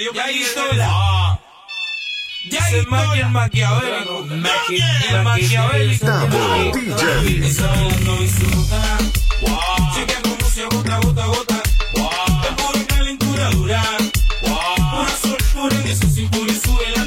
dio ya sola. Ah. Ya es el maqui, el maquiavélico. Maqui, el maquiavélico. Calentura dura. Pura soltura en esa cintura y súbela.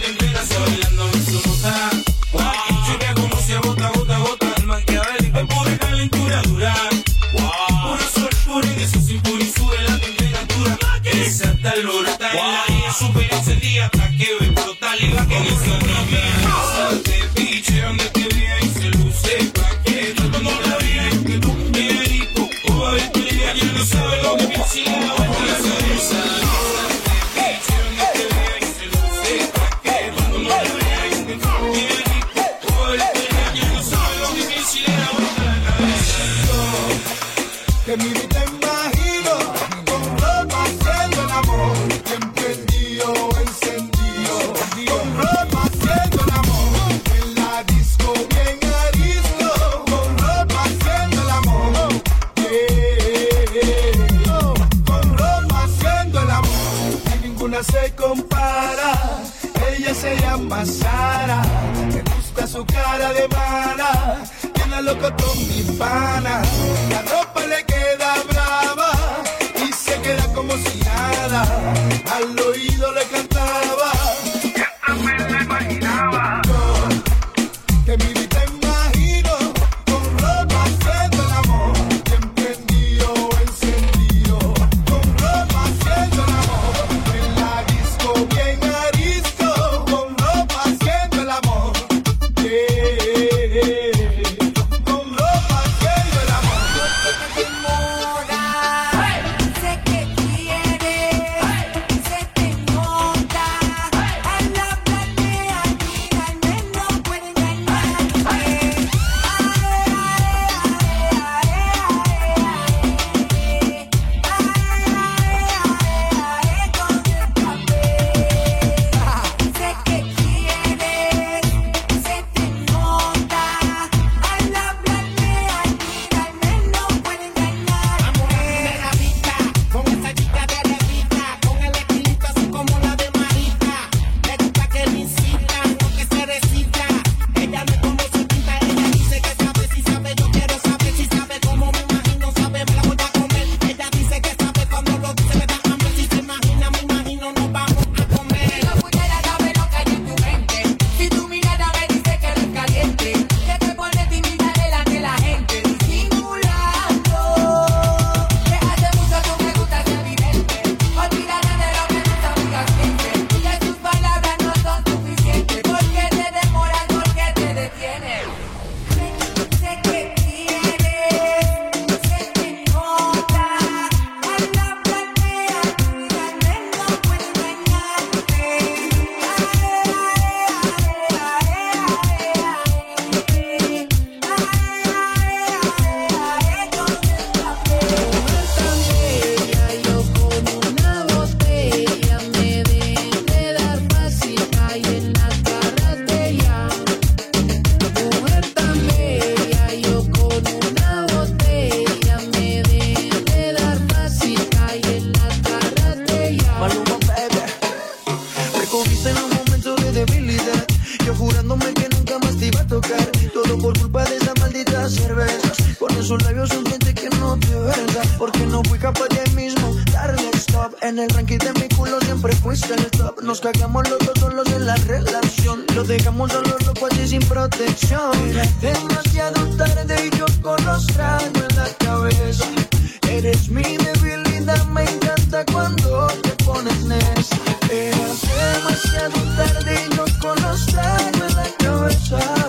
Te miro y te imagino con ropa haciendo el amor. Emprendido, encendido, con ropa haciendo el amor. En la disco bien arisco, con ropa haciendo el amor. Con ropa haciendo el amor. A ninguna se compara. Ella se llama Sara. Me gusta su cara de mala. Llena loco con mi pana. La ropa En el ranking de mi culo siempre fuiste el top. Nos cagamos los dos solos en la relación. Lo dejamos solo loco así sin protección. Demasiado tarde y yo con los tragos en la cabeza. Eres mi debilidad, me encanta cuando te pones nes. Era demasiado tarde y yo con los tragos en la cabeza.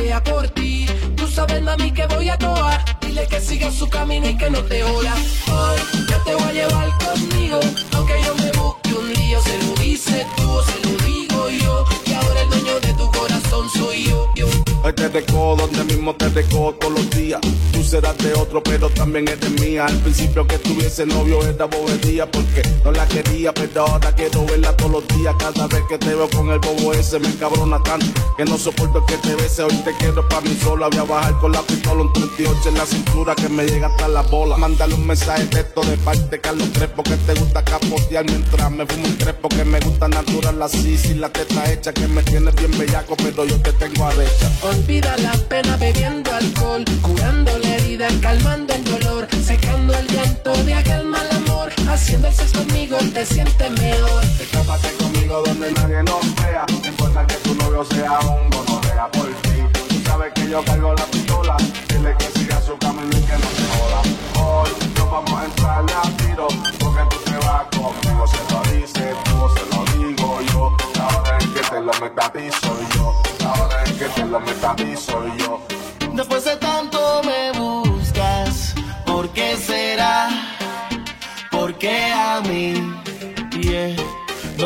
Pelea por ti. Tú sabes, mami, que voy a toa. Dile que siga su camino y que no te joda. Hoy yo te voy a llevar conmigo. Aunque yo me busque un lío, se lo dice tú o se lo digo yo. Y ahora el dueño de tu corazón soy yo. yo. Hoy te deco donde mismo te deco todos los días. Serás de otro, pero también eres mía. Al principio que tuviese novio era bobería porque no la quería, pero ahora quiero verla todos los días. Cada vez que te veo con el bobo ese me encabrona tanto que no soporto que te bese. Hoy te quiero para mí sola. Voy a bajar con la pistola un 38 en la cintura que me llega hasta la bola. Mándale un mensaje de texto de parte de Carlos Crespo que te gusta capotear mientras me fumo un crepo que me gusta natural así sin la teta hecha que me tiene bien bellaco, pero yo te tengo arrecha. Olvida la pena bebiendo alcohol, curando herida, calmando el dolor, secando el llanto de aquel mal amor, haciendo el sexo conmigo te sientes mejor. Escápate conmigo donde nadie nos vea. No importa que tu novio sea un gonorrea por ti. Tú sabes que yo cargo la pistola. Dile que siga su camino y que no se joda. Hoy nos vamos a entrarle a tiro. Porque tú te vas conmigo. Se lo dice tú se lo digo yo. La hora en que te lo meta a ti soy yo. La hora en que te lo meta a ti soy yo.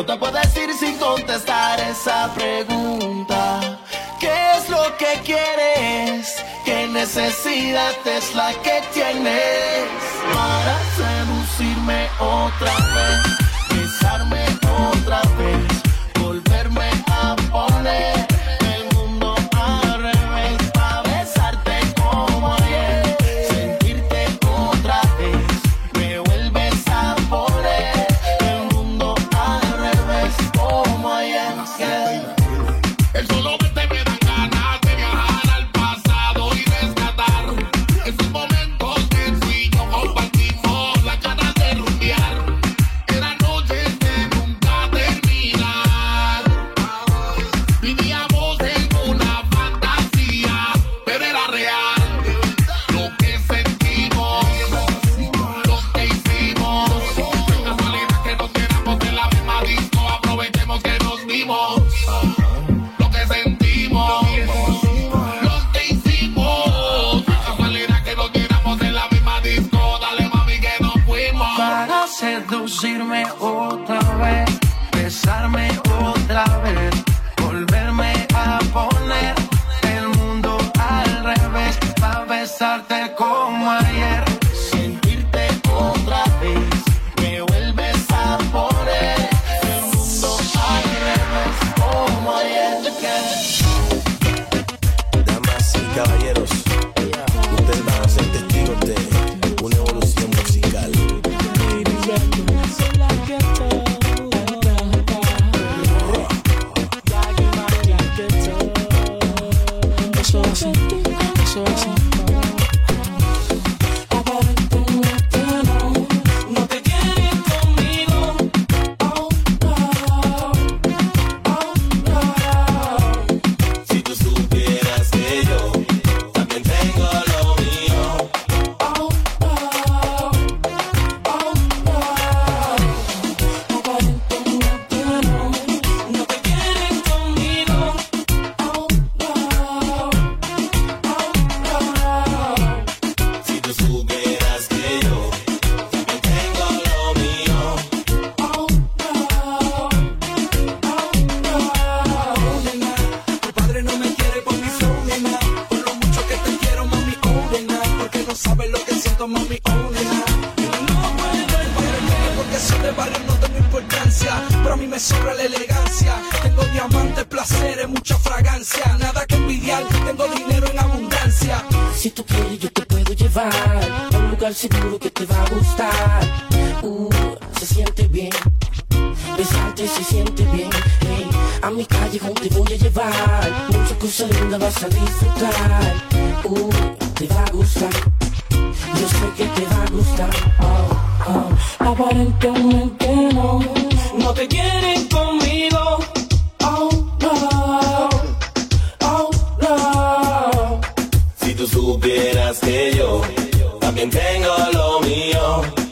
No te puedo decir sin contestar esa pregunta. ¿Qué es lo que quieres? ¿Qué necesidad es la que tienes para seducirme otra vez? Besarme otra vez, siento, mami, nena. No puedo entender porque soy de barrio, no tengo importancia. Pero a mí me sobra la elegancia. Tengo diamantes, placeres, mucha fragancia. Nada que envidiar, tengo dinero en abundancia. Si tú quieres, yo te puedo llevar a un lugar seguro que te va a gustar. Uh, se siente bien. Besarte se siente bien. Hey, a mi callejón te voy a llevar. Muchas cosas lindas vas a disfrutar. Uh, te va a gustar. Yo sé que te va a gustar. Oh, oh. Aparentemente no. No te quieren conmigo. Oh, no. Oh, no. si tú supieras que yo también tengo lo mío.